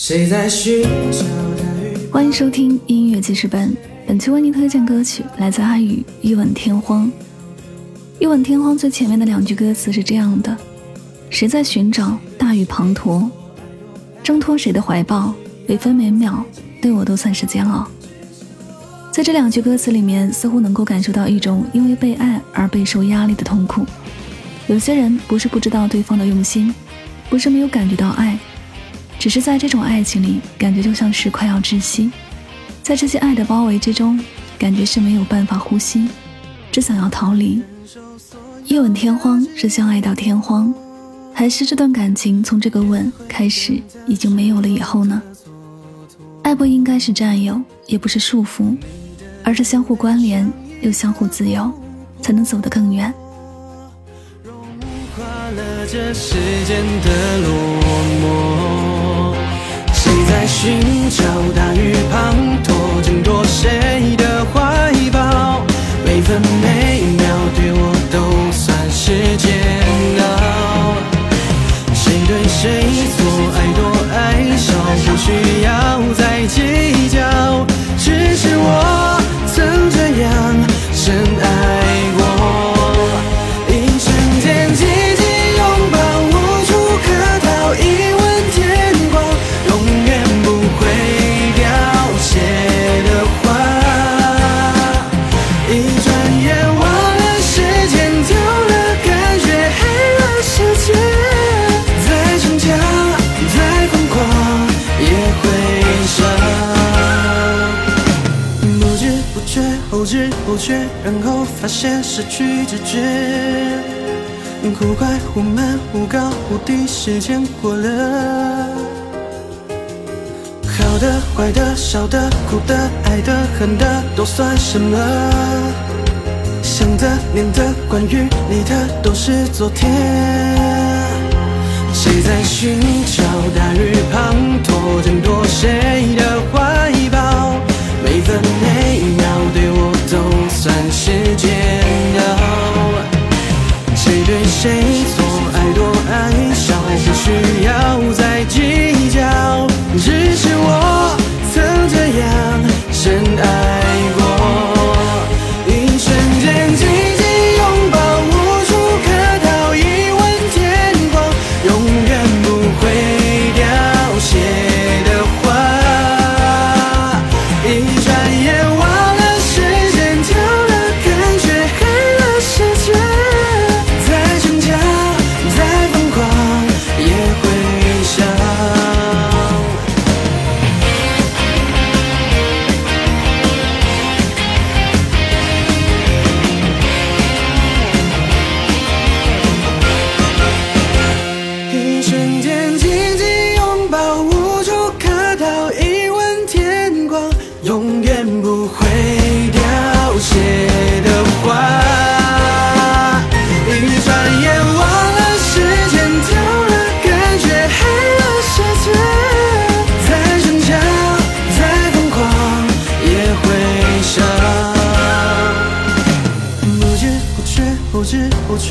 谁在寻找欢迎收听音乐记事本，本期为您推荐歌曲来自阿宇《一吻天荒》。《一吻天荒》最前面的两句歌词是这样的：谁在寻找大雨滂沱，挣脱谁的怀抱，每分每秒对我都算是煎熬。在这两句歌词里面，似乎能够感受到一种因为被爱而备受压力的痛苦。有些人不是不知道对方的用心，不是没有感觉到爱，只是在这种爱情里，感觉就像是快要窒息，在这些爱的包围之中，感觉是没有办法呼吸，只想要逃离。一吻天荒是相爱到天荒，还是这段感情从这个吻开始已经没有了以后呢？爱不应该是占有，也不是束缚，而是相互关联又相互自由，才能走得更远。融化了这世间的落寞，在寻找大雨滂不知不觉，然后发现失去知觉。忽快忽慢，忽高忽低，时间过了。好的坏的，笑的哭的，爱的恨的，都算什么？想的念的，关于你的，都是昨天。谁在寻找大雨滂沱，挣脱谁的怀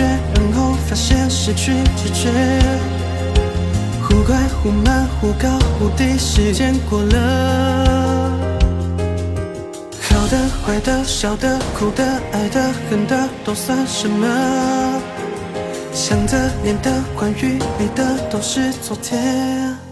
然后发现失去知觉，忽快忽慢，忽高忽低，时间过了。好的坏的，笑的哭的，爱的恨的，都算什么？想的念的，关于你的，都是昨天。